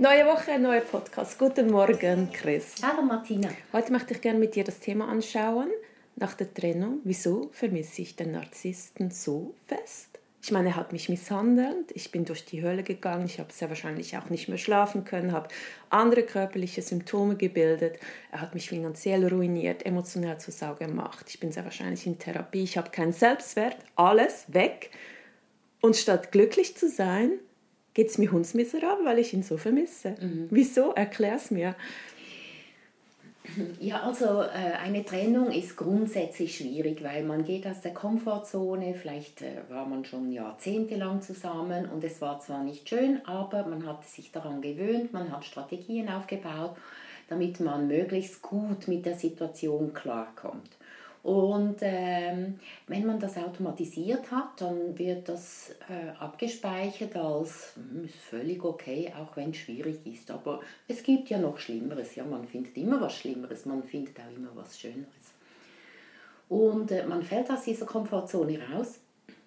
Neue Woche, neuer Podcast. Guten Morgen, Chris. Hallo Martina. Heute möchte ich gerne mit dir das Thema anschauen. Nach der Trennung, wieso vermisse ich den Narzissten so fest? Ich meine, er hat mich misshandelt, ich bin durch die Hölle gegangen, ich habe sehr wahrscheinlich auch nicht mehr schlafen können, habe andere körperliche Symptome gebildet, er hat mich finanziell ruiniert, emotional zur Sau gemacht, ich bin sehr wahrscheinlich in Therapie, ich habe keinen Selbstwert, alles weg. Und statt glücklich zu sein, geht es mir hundsmiserabel, weil ich ihn so vermisse. Mhm. Wieso? Erklär es mir. Ja, also äh, eine Trennung ist grundsätzlich schwierig, weil man geht aus der Komfortzone, vielleicht äh, war man schon jahrzehntelang zusammen und es war zwar nicht schön, aber man hat sich daran gewöhnt, man hat Strategien aufgebaut, damit man möglichst gut mit der Situation klarkommt. Und ähm, wenn man das automatisiert hat, dann wird das äh, abgespeichert als hm, ist völlig okay, auch wenn es schwierig ist. Aber es gibt ja noch Schlimmeres. Ja, man findet immer was Schlimmeres, man findet auch immer was Schöneres. Und äh, man fällt aus dieser Komfortzone raus.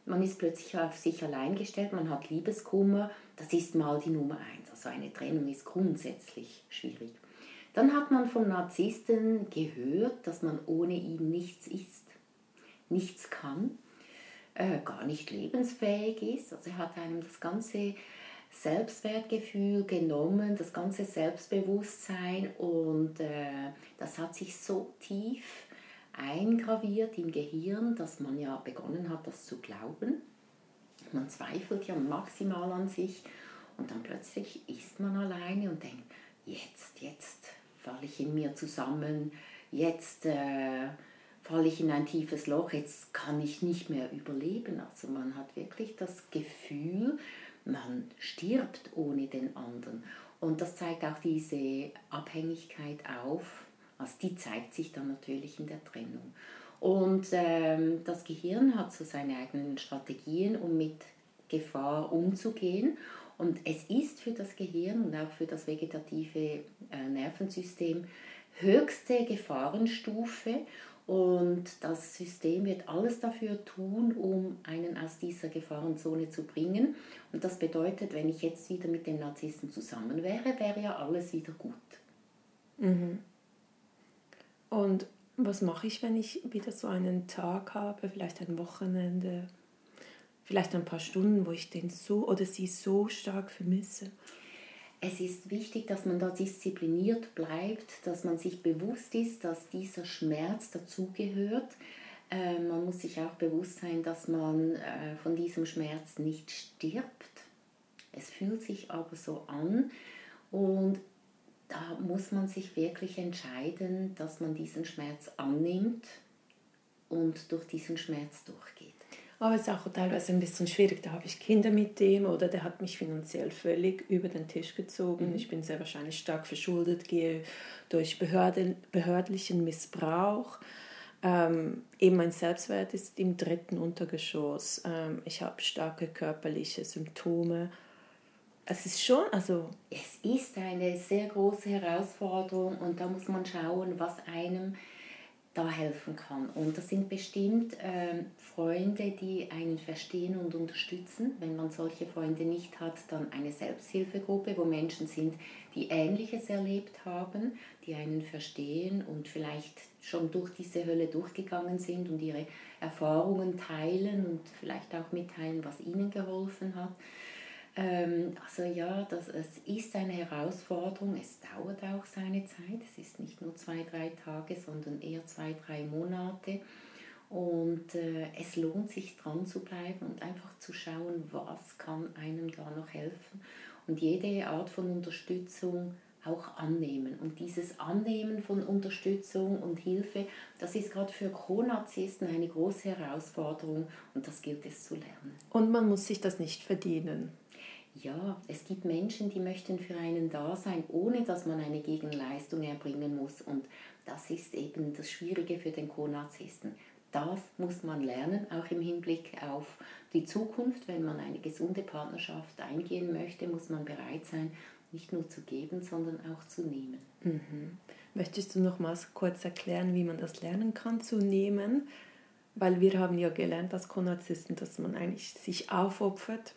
Man ist plötzlich auf sich allein gestellt, man hat Liebeskummer. Das ist mal die Nummer eins. Also eine Trennung ist grundsätzlich schwierig. Dann hat man vom Narzissten gehört, dass man ohne ihn nichts ist, nichts kann, äh, gar nicht lebensfähig ist. Also er hat einem das ganze Selbstwertgefühl genommen, das ganze Selbstbewusstsein und äh, das hat sich so tief eingraviert im Gehirn, dass man ja begonnen hat, das zu glauben. Man zweifelt ja maximal an sich und dann plötzlich ist man alleine und denkt, jetzt, jetzt falle ich in mir zusammen, jetzt äh, falle ich in ein tiefes Loch, jetzt kann ich nicht mehr überleben. Also man hat wirklich das Gefühl, man stirbt ohne den anderen. Und das zeigt auch diese Abhängigkeit auf. Also die zeigt sich dann natürlich in der Trennung. Und ähm, das Gehirn hat so seine eigenen Strategien, um mit Gefahr umzugehen. Und es ist für das Gehirn und auch für das vegetative äh, Nervensystem höchste Gefahrenstufe und das System wird alles dafür tun, um einen aus dieser Gefahrenzone zu bringen. Und das bedeutet, wenn ich jetzt wieder mit den Narzissten zusammen wäre, wäre ja alles wieder gut. Mhm. Und was mache ich, wenn ich wieder so einen Tag habe, vielleicht ein Wochenende, vielleicht ein paar Stunden, wo ich den so oder sie so stark vermisse? Es ist wichtig, dass man da diszipliniert bleibt, dass man sich bewusst ist, dass dieser Schmerz dazugehört. Äh, man muss sich auch bewusst sein, dass man äh, von diesem Schmerz nicht stirbt. Es fühlt sich aber so an und da muss man sich wirklich entscheiden, dass man diesen Schmerz annimmt und durch diesen Schmerz durchgeht. Aber es ist auch teilweise ein bisschen schwierig. Da habe ich Kinder mit dem oder der hat mich finanziell völlig über den Tisch gezogen. Mhm. Ich bin sehr wahrscheinlich stark verschuldet, gehe durch Behörde, behördlichen Missbrauch. Ähm, eben mein Selbstwert ist im dritten Untergeschoss. Ähm, ich habe starke körperliche Symptome. Es ist schon, also. Es ist eine sehr große Herausforderung und da muss man schauen, was einem da helfen kann. Und das sind bestimmt ähm, Freunde, die einen verstehen und unterstützen. Wenn man solche Freunde nicht hat, dann eine Selbsthilfegruppe, wo Menschen sind, die Ähnliches erlebt haben, die einen verstehen und vielleicht schon durch diese Hölle durchgegangen sind und ihre Erfahrungen teilen und vielleicht auch mitteilen, was ihnen geholfen hat. Ähm, also ja, das, es ist eine Herausforderung, es dauert auch seine Zeit, es ist nicht nur zwei, drei Tage, sondern eher zwei, drei Monate. Und äh, es lohnt sich dran zu bleiben und einfach zu schauen, was kann einem da noch helfen. Und jede Art von Unterstützung auch annehmen. Und dieses Annehmen von Unterstützung und Hilfe, das ist gerade für Co-Narzissten eine große Herausforderung und das gilt es zu lernen. Und man muss sich das nicht verdienen. Ja, es gibt Menschen, die möchten für einen da sein, ohne dass man eine Gegenleistung erbringen muss. Und das ist eben das Schwierige für den Co-Narzissten. Das muss man lernen, auch im Hinblick auf die Zukunft. Wenn man eine gesunde Partnerschaft eingehen möchte, muss man bereit sein, nicht nur zu geben, sondern auch zu nehmen. Mhm. Möchtest du noch mal kurz erklären, wie man das lernen kann zu nehmen? Weil wir haben ja gelernt als Konarzisten, dass man eigentlich sich aufopfert.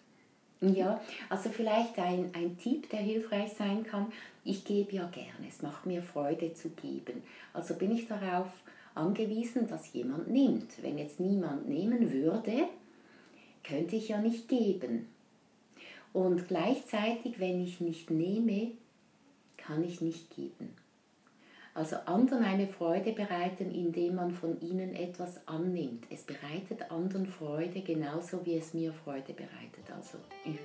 Ja, also vielleicht ein, ein Tipp, der hilfreich sein kann. Ich gebe ja gerne, es macht mir Freude zu geben. Also bin ich darauf angewiesen, dass jemand nimmt. Wenn jetzt niemand nehmen würde, könnte ich ja nicht geben. Und gleichzeitig, wenn ich nicht nehme, kann ich nicht geben. Also anderen eine Freude bereiten, indem man von ihnen etwas annimmt. Es bereitet anderen Freude genauso wie es mir Freude bereitet. Also üb.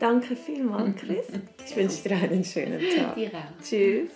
Danke vielmals, Chris. Ich wünsche dir einen schönen Tag. Dir auch. Tschüss.